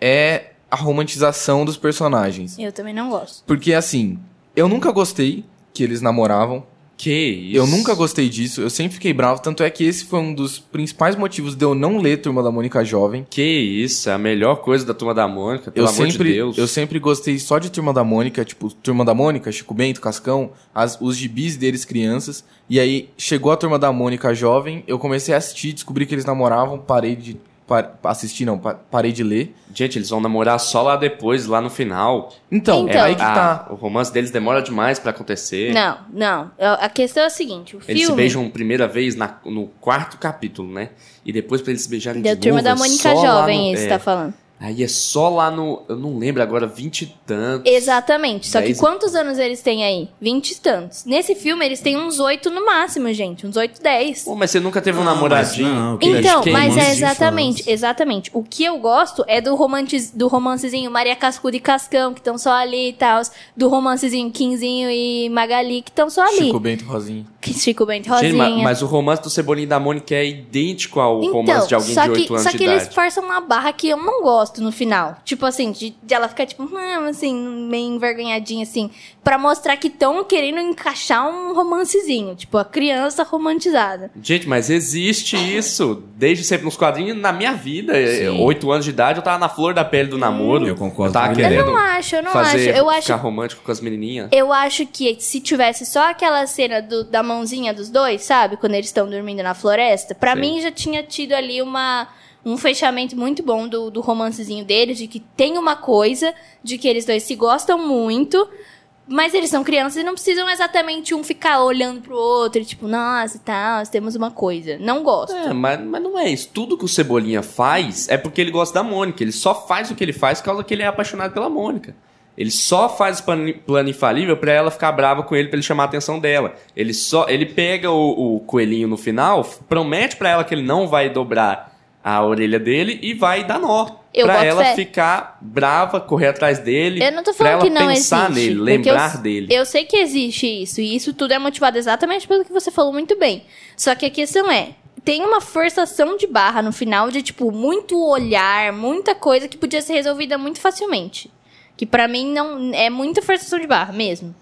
é a romantização dos personagens. Eu também não gosto. Porque, assim, eu nunca gostei que eles namoravam, Que isso? Eu nunca gostei disso, eu sempre fiquei bravo, tanto é que esse foi um dos principais motivos de eu não ler Turma da Mônica Jovem. Que isso, é a melhor coisa da Turma da Mônica, pelo Eu amor sempre, de Deus. eu sempre gostei só de Turma da Mônica, tipo, Turma da Mônica, Chico Bento, Cascão, as- os gibis deles crianças. E aí chegou a Turma da Mônica jovem, eu comecei a assistir, descobri que eles namoravam, parei de par- assistir, não, pa- parei de ler. Gente, eles vão namorar só lá depois, lá no final. Então, Então. é aí que Ah, tá. O romance deles demora demais pra acontecer. Não, não. A questão é a seguinte: o Eles se filme. beijam primeira vez na- no quarto capítulo, né? E depois pra eles se beijarem Da de turma novo, da é Mônica só lá Jovem, no- esse é. tá falando. Aí é só lá no... Eu não lembro agora, vinte e tantos. Exatamente. Só que quantos anos eles têm aí? Vinte e tantos. Nesse filme, eles têm uns oito no máximo, gente. Uns oito, dez. Pô, mas você nunca teve um Não, namoradinho? mas não, que Então, Quem? mas é exatamente, exatamente. O que eu gosto é do, romantiz, do romancezinho Maria Cascuda e Cascão, que estão só ali e tal. Do romancezinho Quinzinho e Magali, que estão só ali. Chico Bento Rosinha. Chico, Bento Gente, Rosinha. ma- mas o romance do Cebolinha e da Mônica é idêntico ao romance de alguém Então, de 8 anos só de que idade. eles forçam uma barra que eu não gosto no final. Tipo assim, de, de ela ficar tipo, hum, assim, meio envergonhadinha assim. Pra mostrar que estão querendo encaixar um romancezinho. Tipo, a criança romantizada. Gente, mas existe isso desde sempre nos quadrinhos. Na minha vida, Sim. oito anos de idade, eu tava na flor da pele do namoro. Eu concordo tava com a Guilherme. querendo Eu não acho, eu não fazer, acho. Eu acho ficar romântico com as menininhas. Eu acho que se tivesse só aquela cena do- da mãozinha dos dois, sabe? Quando eles estão dormindo na floresta, pra Sim. mim já tinha tido ali uma, um fechamento muito bom do, do romancezinho deles, de que tem uma coisa, de que eles dois se gostam muito, mas eles são crianças e não precisam exatamente um ficar olhando pro outro, tipo, nossa, tá, nós temos uma coisa. Não gosto. É, mas, mas não é isso. Tudo que o Cebolinha faz é porque ele gosta da Mônica. Ele só faz o que ele faz por causa que ele é apaixonado pela Mônica. Ele só faz o plano, infalível pra ela ficar brava com ele, pra ele chamar a atenção dela. Ele só, ele pega o, o coelhinho no final, promete pra ela que ele não vai dobrar a orelha dele e vai dar nó. Eu pra ela fé. ficar brava, correr atrás dele. Eu não tô pra falando ela que não pensar existe. nele, lembrar eu, dele. Eu sei que existe isso, e isso tudo é motivado exatamente pelo que você falou muito bem. Só que a questão é, tem uma forçação de barra no final de, tipo, muito olhar, muita coisa que podia ser resolvida muito facilmente. Que pra mim não é muita forçação de barra mesmo.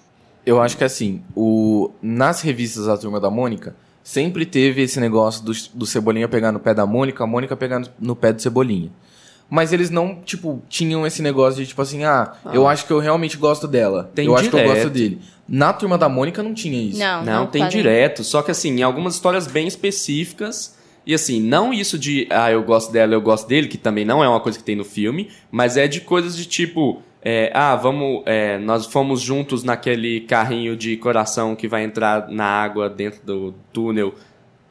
Eu acho que assim, o, nas revistas da Turma da Mônica, sempre teve esse negócio do, do Cebolinha pegar no pé da Mônica, a Mônica pegar no, no pé do Cebolinha. Mas eles não, tipo, tinham esse negócio de, tipo assim, ah, eu acho que eu realmente gosto dela. Tem eu acho que eu direto. gosto dele. Na Turma da Mônica não tinha isso. Não, Não, tem quadrinho. direto. Só que assim, em algumas histórias bem específicas. E assim, não isso de, ah, eu gosto dela, eu gosto dele, que também não é uma coisa que tem no filme, mas é de coisas de tipo, é, ah, vamos, é, nós fomos juntos naquele carrinho de coração que vai entrar na água dentro do túnel.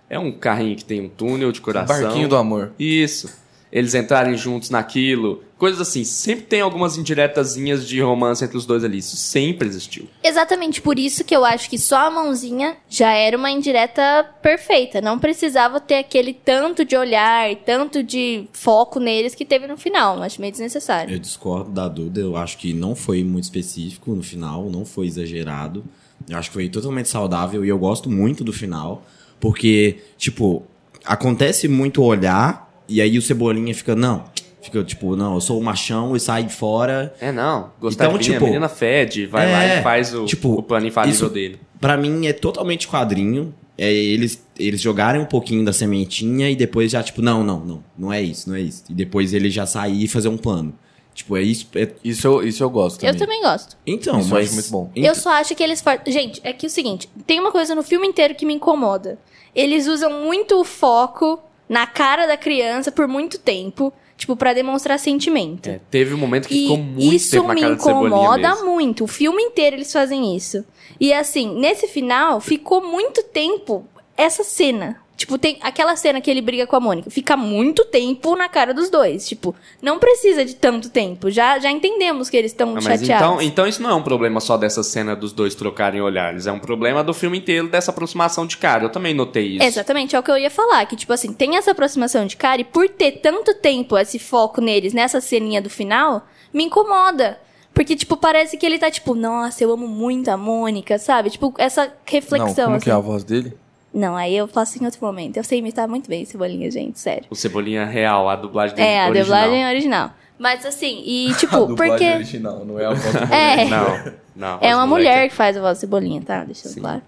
É um carrinho que tem um túnel de coração. Barquinho do Amor. Isso. Eles entrarem juntos naquilo. Coisas assim. Sempre tem algumas indiretazinhas de romance entre os dois ali. Isso sempre existiu. Exatamente por isso que eu acho que só a mãozinha já era uma indireta perfeita. Não precisava ter aquele tanto de olhar, tanto de foco neles que teve no final. Acho meio desnecessário. Eu discordo da Duda, eu acho que não foi muito específico no final, não foi exagerado. Eu acho que foi totalmente saudável e eu gosto muito do final, porque, tipo, acontece muito olhar e aí o Cebolinha fica, não, fica tipo, não, eu sou o machão e sai de fora. É, não. Gostar Então, de menina, tipo, a menina fede, vai é, lá e faz o, tipo, o plano infalível dele. Pra mim é totalmente quadrinho. É eles, eles jogarem um pouquinho da sementinha e depois já, tipo, não, não, não, não é isso, não é isso. E depois ele já sair e fazer um plano. Tipo, é isso. é- Isso eu, isso eu gosto também. Eu também gosto. Então, Isso eu mas. acho muito bom. Ent- Eu só acho que eles. for- Gente, é que o seguinte: tem uma coisa no filme inteiro que me incomoda. Eles usam muito o foco na cara da criança por muito tempo, tipo, pra demonstrar sentimento. É, teve um momento que E ficou muito isso tempo na me cara cebolinha incomoda muito. O filme inteiro eles fazem isso. E assim, nesse final, ficou muito tempo essa cena. Tipo, tem aquela cena que ele briga com a Mônica. Fica muito tempo na cara dos dois. Tipo, não precisa de tanto tempo. Já, já entendemos que eles estão Ah, chateados. então, então isso não é um problema só dessa cena dos dois trocarem olhares. É um problema do filme inteiro dessa aproximação de cara. Eu também notei isso. Exatamente, é o que eu ia falar. Que, tipo assim, tem essa aproximação de cara e por ter tanto tempo esse foco neles nessa ceninha do final, me incomoda. Porque, tipo, parece que ele tá, tipo, nossa, eu amo muito a Mônica, sabe? Tipo, essa reflexão. Não, como assim. que é a voz dele? Não, aí eu faço em outro momento. Eu sei imitar muito bem Cebolinha, gente, sério. O Cebolinha real, a dublagem dele É, a original. dublagem original. Mas assim, e [LAUGHS] A tipo, dublagem porque. original, não é a voz do É. Não, não. [LAUGHS] É uma moleque- mulher que faz a voz de cebolinha, tá? Deixa eu claro.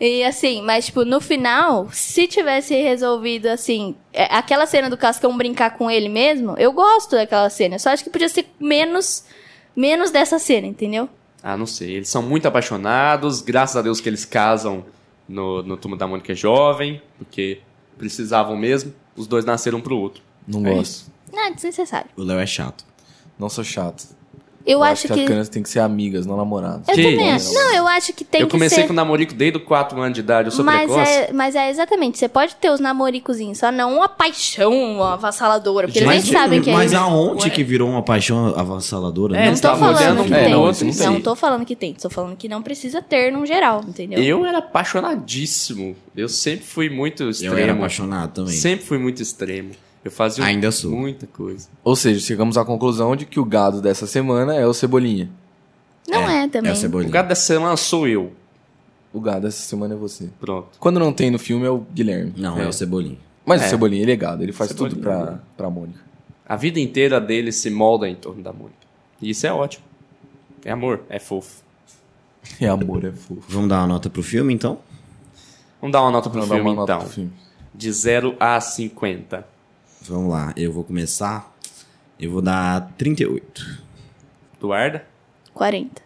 E assim, mas tipo, no final, se tivesse resolvido assim, é, aquela cena do Cascão brincar com ele mesmo, eu gosto daquela cena. Eu só acho que podia ser menos menos dessa cena, entendeu? Ah, não sei. Eles são muito apaixonados. Graças a Deus que eles casam no, no Turma da Mônica Jovem, porque precisavam mesmo. Os dois nasceram um pro outro. Não É gosto. Não, é desnecessário. O Léo é chato. Não sou chato. Eu, acho, que, que. as crianças têm que ser amigas, não namoradas. Eu Que também acho. Não, eu acho que tem eu que comecei ser. com namorico desde os 4 anos de idade. Eu sou mas precoce. é, mas é exatamente, você pode ter os namoricozinhos, só não uma paixão uma avassaladora, porque eles nem Gente, sabem que mas é. aonde que virou uma paixão avassaladora? É, Não Não tô tá falando olhando que é, tem. não, não Não sei. tô falando que tem, tô falando que não precisa ter num geral, entendeu? Eu era apaixonadíssimo. Eu sempre fui muito Eu extremo. era apaixonado também. Sempre fui muito extremo. Eu fazia Ainda sou. muita coisa. Ou seja, chegamos à conclusão de que o gado dessa semana é o Cebolinha. Não é, também. É o O Cebolinha. gato dessa semana sou eu. O gado dessa semana é você. Pronto. Quando não tem no filme é o Guilherme. Não, é. o Cebolinha. Mas É. o Cebolinha, ele é gado, ele faz Cebolinha. tudo pra, pra Mônica. A vida inteira dele se molda em torno da Mônica. E isso é ótimo. É amor, é fofo. [LAUGHS] É amor, é fofo. Vamos dar uma nota pro filme, então? Vamos dar uma nota pro Vamos dar filme, uma nota então. pro filme. De 0 a 50. Vamos lá, eu vou começar. Eu vou dar 38. Eduarda? 40.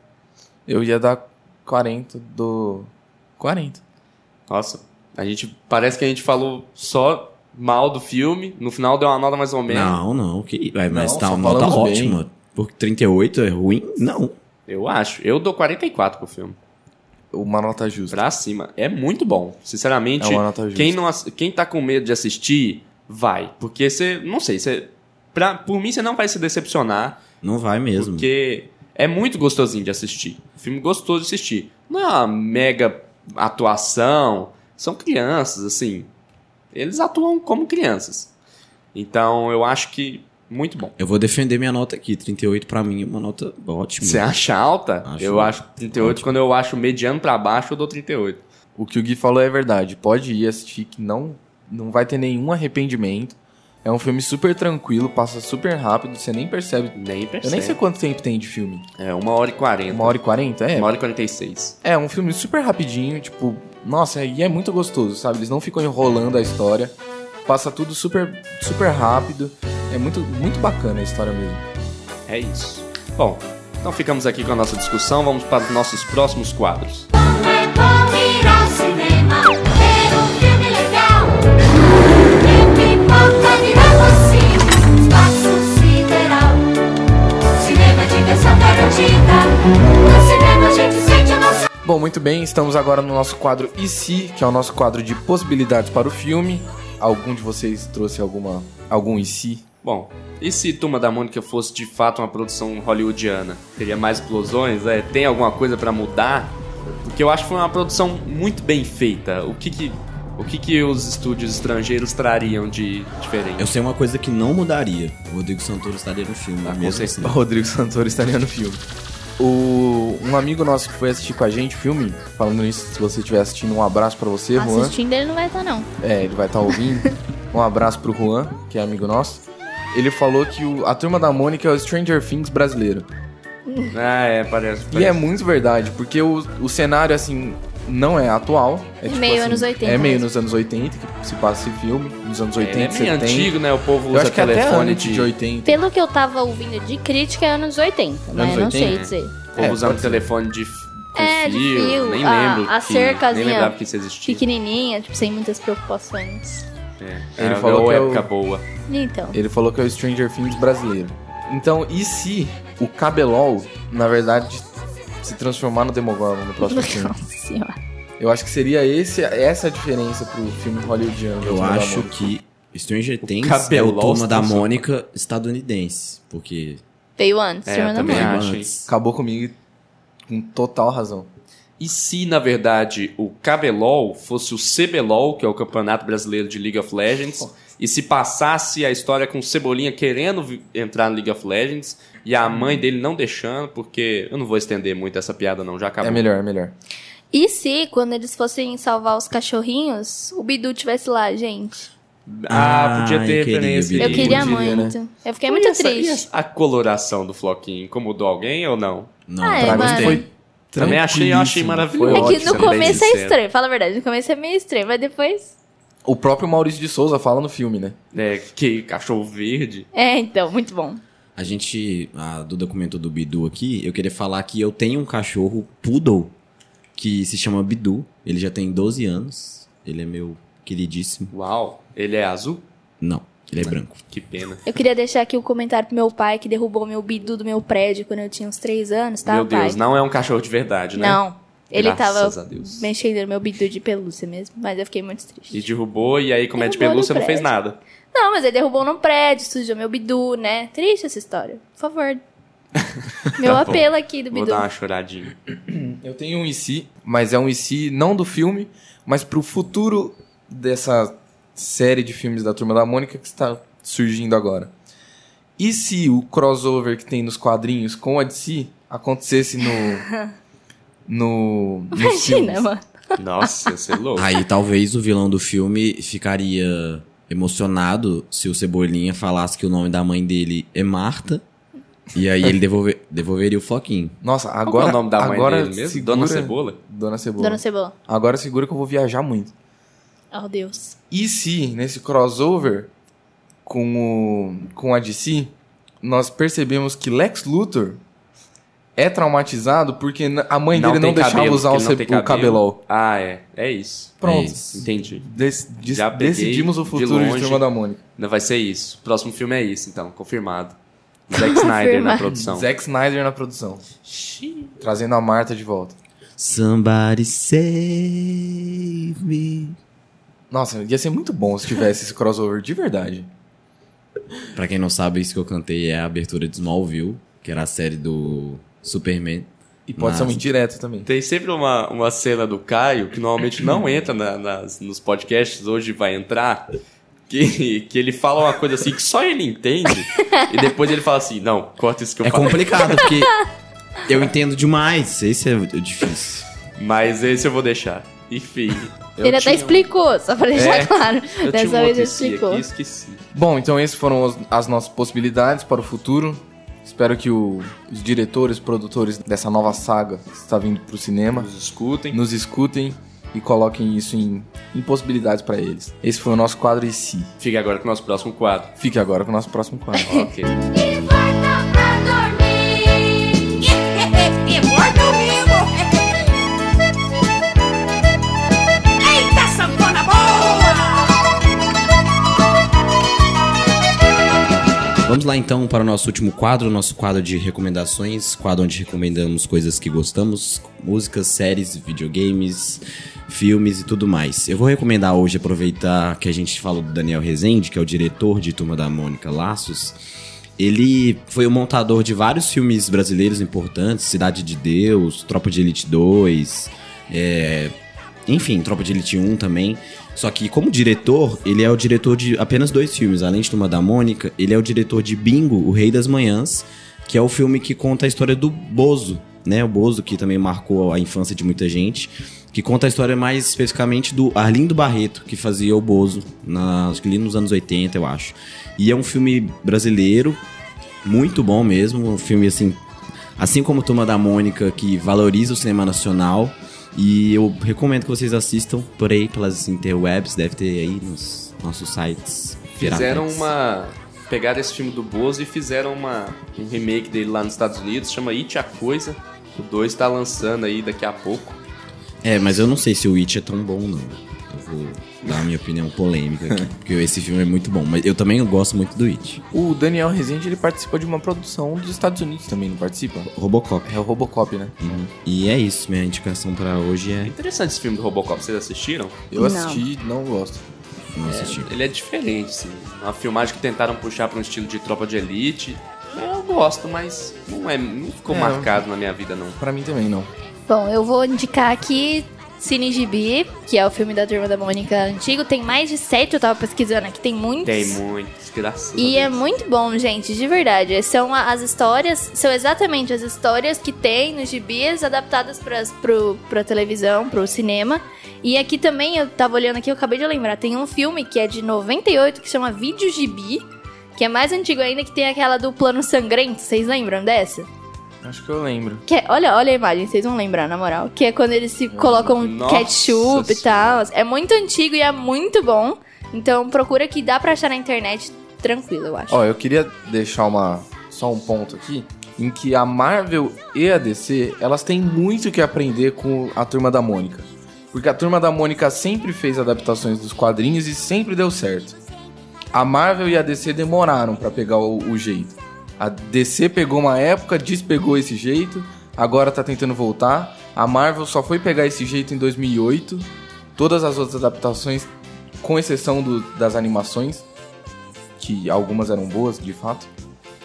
Eu ia dar 40 do... 40. Nossa, a gente. Parece que a gente falou só mal do filme. No final deu uma nota mais ou menos. Não, não, que... Vai, mas Não, tá uma nota falamos bem. ótima. Porque 38 é ruim? Não. Eu acho. Eu dou 44 pro filme. Uma nota justa. Pra cima. É muito bom. Sinceramente, É uma nota justa. quem, não, ass- quem tá com medo de assistir, vai. Porque você. Não sei, você. Pra, por mim, você não vai se decepcionar. Não vai mesmo. Porque é muito gostosinho de assistir. Filme gostoso de assistir. Não é uma mega atuação. São crianças, assim. Eles atuam como crianças. Então, eu acho que muito bom. Eu vou defender minha nota aqui. 38 pra mim é uma nota ótima. Você acha alta? Acho eu acho 38. ótimo. Quando eu acho mediano pra baixo, eu dou 38. O que o Gui falou é verdade. Pode ir assistir que não, não vai ter nenhum arrependimento. É um filme super tranquilo, passa super rápido, você nem percebe. Nem percebe. Eu nem sei quanto tempo tem de filme. É, uma hora e quarenta. Uma hora e quarenta? É. Uma hora e quarenta e seis. É, um filme super rapidinho, tipo, nossa, e é muito gostoso, sabe? Eles não ficam enrolando a história. Passa tudo super, super rápido. É muito, muito bacana a história mesmo. É isso. Bom, então ficamos aqui com a nossa discussão. Vamos para os nossos próximos quadros. É muito bem, estamos agora no nosso quadro E se, que é o nosso quadro de possibilidades para o filme. Algum de vocês trouxe alguma algum e se? Bom, e se Turma da Mônica fosse de fato uma produção hollywoodiana? Teria mais explosões? É, tem alguma coisa pra mudar? Porque eu acho que foi uma produção muito bem feita. O que que, o que, que os estúdios estrangeiros trariam de diferente? Eu sei uma coisa que não mudaria. O Rodrigo Santoro estaria no filme, Ah, mesmo certeza. assim. O Rodrigo Santoro estaria no filme. O, um amigo nosso que foi assistir com a gente o filme, falando nisso, se você estiver assistindo, um abraço pra você, Juan. Assistindo ele não vai estar, não. É, ele vai estar ouvindo. [LAUGHS] um abraço pro Juan, que é amigo nosso. Ele falou que o- a turma da Mônica é o Stranger Things brasileiro. Ah, é, parece. E é muito verdade, porque o, o cenário, assim, não é atual. É, tipo meio assim, anos 80 É meio mesmo. nos anos 80 que se passa esse filme. Nos anos 80, Ele é meio 70. antigo, né? O povo Eu usa acho que telefone de... de 80. Pelo que eu tava ouvindo de crítica, é anos 80, mas Anos não 80? sei dizer. O povo É, usando telefone de, com É, de fio, Nem a- lembro. a que- cercazinha Nem lembrava que isso existia. Pequenininha, tipo, sem muitas preocupações. É, Ele é, falou uma que é época boa. Então, Ele falou que é o Stranger Things brasileiro. Então, e se o Cabelol, na verdade, se transformar no Demogorgon no próximo filme? nossa senhora. Eu acho que seria esse, essa a diferença pro filme hollywoodiano. Eu acho que Stranger Things é o Turma da. Mônica estadunidense. Porque Veio antes, É, Turma eu da Mônica. Acabou comigo com total razão. E se, na verdade, o Cabelol fosse o CBLOL, que é o Campeonato Brasileiro de League of Legends, e se passasse a história com o Cebolinha querendo entrar no League of Legends e a mãe dele não deixando, porque eu não vou estender muito essa piada não, já acabou. É melhor, é melhor. E se, quando eles fossem salvar os cachorrinhos, o Bidu tivesse lá, gente? Ah, podia Ah, ter eu queria, referência. Eu Sim, queria podia, né? muito. Eu fiquei E muito essa- triste. A coloração do Floquinho incomodou alguém ou não? Não, Ah, é, pra mim mano. foi Também achei, eu achei maravilhoso. É que no começo é estranho, fala a verdade. No começo é meio estranho, mas depois. O próprio Maurício de Souza fala no filme, né? É, que cachorro verde. É, então, muito bom. A gente, a Duda comentou do Bidu aqui, eu queria falar que eu tenho um cachorro poodle que se chama Bidu. Ele já tem 12 anos. Ele é meu queridíssimo. Uau, ele é azul? Não, ele é branco. Que pena. Eu queria deixar aqui um comentário pro meu pai que derrubou meu bidu do meu prédio quando eu tinha uns 3 anos, tá, Meu pai? Deus, não é um cachorro de verdade, né? Não. Ele Graças tava mexendo no meu bidu de pelúcia mesmo, mas eu fiquei muito triste. E derrubou, e aí, como é de pelúcia, não fez nada. Não, mas ele derrubou num prédio, sujou meu bidu, né? Triste essa história. Por favor. [LAUGHS] meu Tá apelo aqui do Vou bidu. dar uma choradinha. [CLEARS THROAT] Eu tenho um IC, mas é um IC não do filme, mas pro futuro dessa série de filmes da Turma da Mônica que está surgindo agora. E se o crossover que tem nos quadrinhos com a DC acontecesse no. [LAUGHS] no. Imagina, mano. Nossa, ia ser louco. Aí talvez o vilão do filme ficaria emocionado se o Cebolinha falasse que o nome da mãe dele é Marta. E aí ele devolver, devolveria o Floquinho. Nossa, Qual agora. é o nome da mãe agora dele mesmo? segura- Dona Cebola? Dona Cebola. Dona Cebola. Agora segura que eu vou viajar muito. Oh, Deus. E se nesse crossover com, o, com a DC, nós percebemos que Lex Luthor é traumatizado porque a mãe dele não deixava cabelo, usar o, não o cabelol. Ah, é. É isso. Pronto. É isso. Entendi. Dec- de- Já peguei decidimos o de futuro de, longe. Turma da Mônica. Não vai ser isso. O próximo filme é isso, então. Confirmado. Zack Snyder na produção. Zack Snyder na produção. Trazendo a Marta de volta. Somebody save me. Nossa, ia ser muito bom se tivesse esse crossover de verdade. Pra quem não sabe, isso que eu cantei é a abertura de Smallville, que era a série do Superman. E pode ser um Mas- indireto também. Tem sempre uma, uma cena do Caio, que normalmente não [COUGHS] entra na- nas, nos podcasts, hoje vai entrar, que, que ele fala uma coisa assim que só ele entende, e depois ele fala assim, não, corta isso que eu É falei. complicado, porque [LAUGHS] eu entendo demais. Esse é difícil. Mas esse eu vou deixar. Enfim. eu ele até explicou, só pra deixar É, claro. Dessa vez ele IC explicou. aqui, esqueci. Bom, então essas foram as, as nossas possibilidades para o futuro. Espero que o- os diretores, produtores dessa nova saga que está vindo para o cinema Nos escutem. nos escutem e coloquem isso em, em possibilidades para eles. Esse foi o nosso quadro e se. Fique agora com o nosso próximo quadro. Fique agora com o nosso próximo quadro. Ok. [LAUGHS] Vamos lá então para o nosso último quadro, nosso quadro de recomendações, quadro onde recomendamos coisas que gostamos, músicas, séries, videogames, filmes e tudo mais. Eu vou recomendar hoje, aproveitar que a gente falou do Daniel Rezende, que é o diretor de Turma da Mônica Laços. Ele foi o montador de vários filmes brasileiros importantes, Cidade de Deus, Tropa de Elite 2, é, enfim, Tropa de Elite 1 também. Só que como diretor, ele é o diretor de apenas dois filmes. Além de Turma da Mônica, ele é o diretor de Bingo, O Rei das Manhãs, que é o filme que conta a história do Bozo, né? O Bozo que também marcou a infância de muita gente. Que conta a história mais especificamente do Arlindo Barreto, que fazia o Bozo, na, acho que ali nos anos 80, eu acho. E é um filme brasileiro, muito bom mesmo. Um filme, assim, assim como Turma da Mônica, que valoriza o cinema nacional. E eu recomendo que vocês assistam por aí, pelas interwebs, deve ter aí nos nossos sites. Fizeram piratas. uma. Pegaram esse filme do Bozo e fizeram uma, um remake dele lá nos Estados Unidos, chama It a Coisa. O 2 tá lançando aí daqui a pouco. É, mas eu não sei se o It é tão bom, não. Vou dar a minha opinião polêmica aqui, porque esse filme é muito bom. Mas eu também gosto muito do It. O Daniel Rezende ele participa de uma produção dos Estados Unidos também, não participa? Robocop. É o Robocop, né? Uhum. E é isso, minha indicação pra hoje é... Interessante esse filme do Robocop, vocês assistiram? Eu Não. assisti, não gosto. Não assisti. Ele é diferente, assim. Uma filmagem que tentaram puxar pra um estilo de tropa de elite. Eu gosto, mas não, é, não ficou É. marcado na minha vida, não. Pra mim também não. Bom, eu vou indicar aqui Cine Gibi, que é o filme da Turma da Mônica antigo. Tem mais de sete, eu tava pesquisando aqui, tem muitos. Tem muitos, graças E é muito bom, gente, de verdade. São as histórias, são exatamente as histórias que tem nos gibis adaptadas pra, pro, pra televisão, pro cinema. E aqui também, eu tava olhando aqui, eu acabei de lembrar, tem um filme que é de 98 que chama Vídeo Gibi, que é mais antigo ainda, que tem aquela do plano sangrento. Vocês lembram dessa? Acho que eu lembro. Que é- olha, olha a imagem, vocês vão lembrar, na moral. Que é quando eles se colocam Nossa ketchup e tal. É muito antigo e é muito bom. Então procura que dá pra achar na internet tranquilo, eu acho. Ó, eu queria deixar uma só um ponto aqui em que a Marvel e a DC, elas têm muito que aprender com a Turma da Mônica. Porque a Turma da Mônica sempre fez adaptações dos quadrinhos e sempre deu certo. A Marvel e a DC demoraram pra pegar o, o jeito. A DC pegou uma época, despegou esse jeito, agora tá tentando voltar. A Marvel só foi pegar esse jeito em 2008. Todas as outras adaptações, com exceção do- das animações, que algumas eram boas, de fato.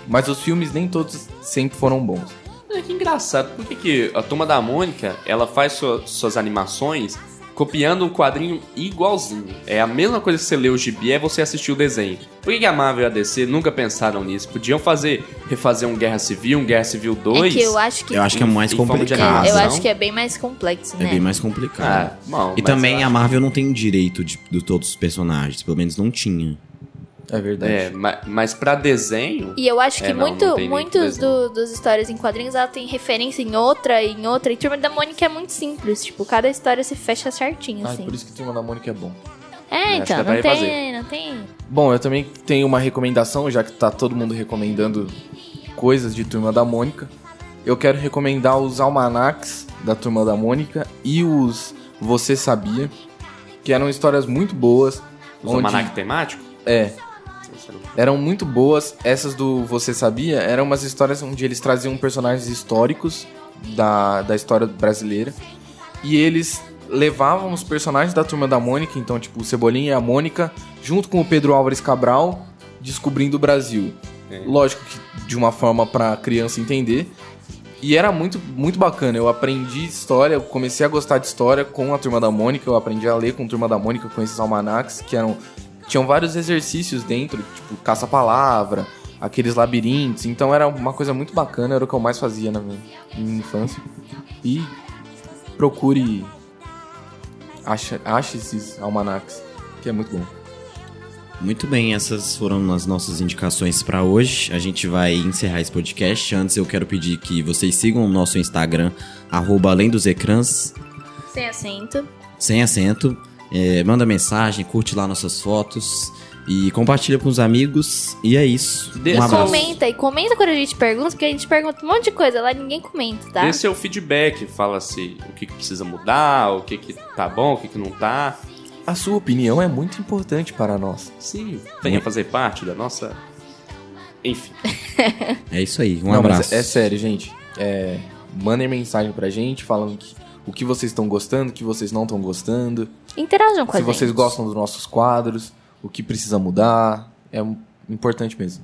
Mas os filmes nem todos sempre foram bons. É que engraçado, por que, que a Turma da Mônica, ela faz sua- suas animações copiando um quadrinho igualzinho? É a mesma coisa que você lê o gibi, é você assistir o desenho. Por que, a Marvel e a DC nunca pensaram nisso? Podiam fazer, refazer um Guerra Civil, um Guerra Civil 2? É que eu acho que. Eu acho que é mais complicado. animação. eu acho que é bem mais complexo, É né? bem mais complicado. Ah, bom, e também a Marvel não tem direito de, de todos os personagens, pelo menos não tinha. É verdade. É, mas, mas pra desenho... E eu acho que É, não, muito, não muitos do, dos histórias em quadrinhos ela tem referência em outra e em outra. E Turma da Mônica é muito simples. Tipo, cada história se fecha certinho, Ai, assim. por isso que Turma da Mônica é bom. É, então, dá não tem, não tem. Bom, eu também tenho uma recomendação, já que tá todo mundo recomendando coisas de Turma da Mônica. Eu quero recomendar os almanacs da Turma da Mônica e os Você Sabia, que eram histórias muito boas. Os onde- almanac temático? É, eram muito boas. Essas do Você Sabia eram umas histórias onde eles traziam personagens históricos da, da história brasileira. E eles levavam os personagens da Turma da Mônica, então, tipo, o Cebolinha e a Mônica, junto com o Pedro Álvares Cabral, descobrindo o Brasil. Lógico que de uma forma pra criança entender. E era muito, muito bacana. Eu aprendi história, eu comecei a gostar de história com a Turma da Mônica. Eu aprendi a ler com a Turma da Mônica, com esses almanacs, que eram. Tinham vários exercícios dentro, tipo caça-palavra, aqueles labirintos. Então era uma coisa muito bacana, era o que eu mais fazia na minha, minha infância. E procure. Ache, ache esses almanacs, que é muito bom. Muito bem, essas foram as nossas indicações pra hoje. A gente vai encerrar esse podcast. Antes eu quero pedir que vocês sigam o nosso Instagram, arroba além dos ecrãs, Sem acento. sem acento. É, manda mensagem, curte lá nossas fotos e compartilha com os amigos. E é isso. Dê Um abraço. Comenta e comenta quando a gente pergunta, porque a gente pergunta um monte de coisa lá e ninguém comenta, tá? Dê seu feedback, fala se o que, que precisa mudar, o que, que tá bom, o que, que não tá. A sua opinião é muito importante para nós. Sim, venha fazer parte da nossa. Enfim. [LAUGHS] É isso aí. Um Não, abraço. é, é sério, gente. É, mandem mensagem pra gente falando que- o que vocês estão gostando, o que vocês não estão gostando. Interajam com a se gente. vocês gostam dos nossos quadros, o que precisa mudar. É um- importante mesmo.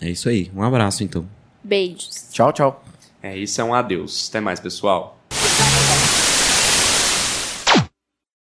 É isso aí. Um abraço então. Beijos. Tchau, tchau. É, isso é um adeus. Até mais, pessoal.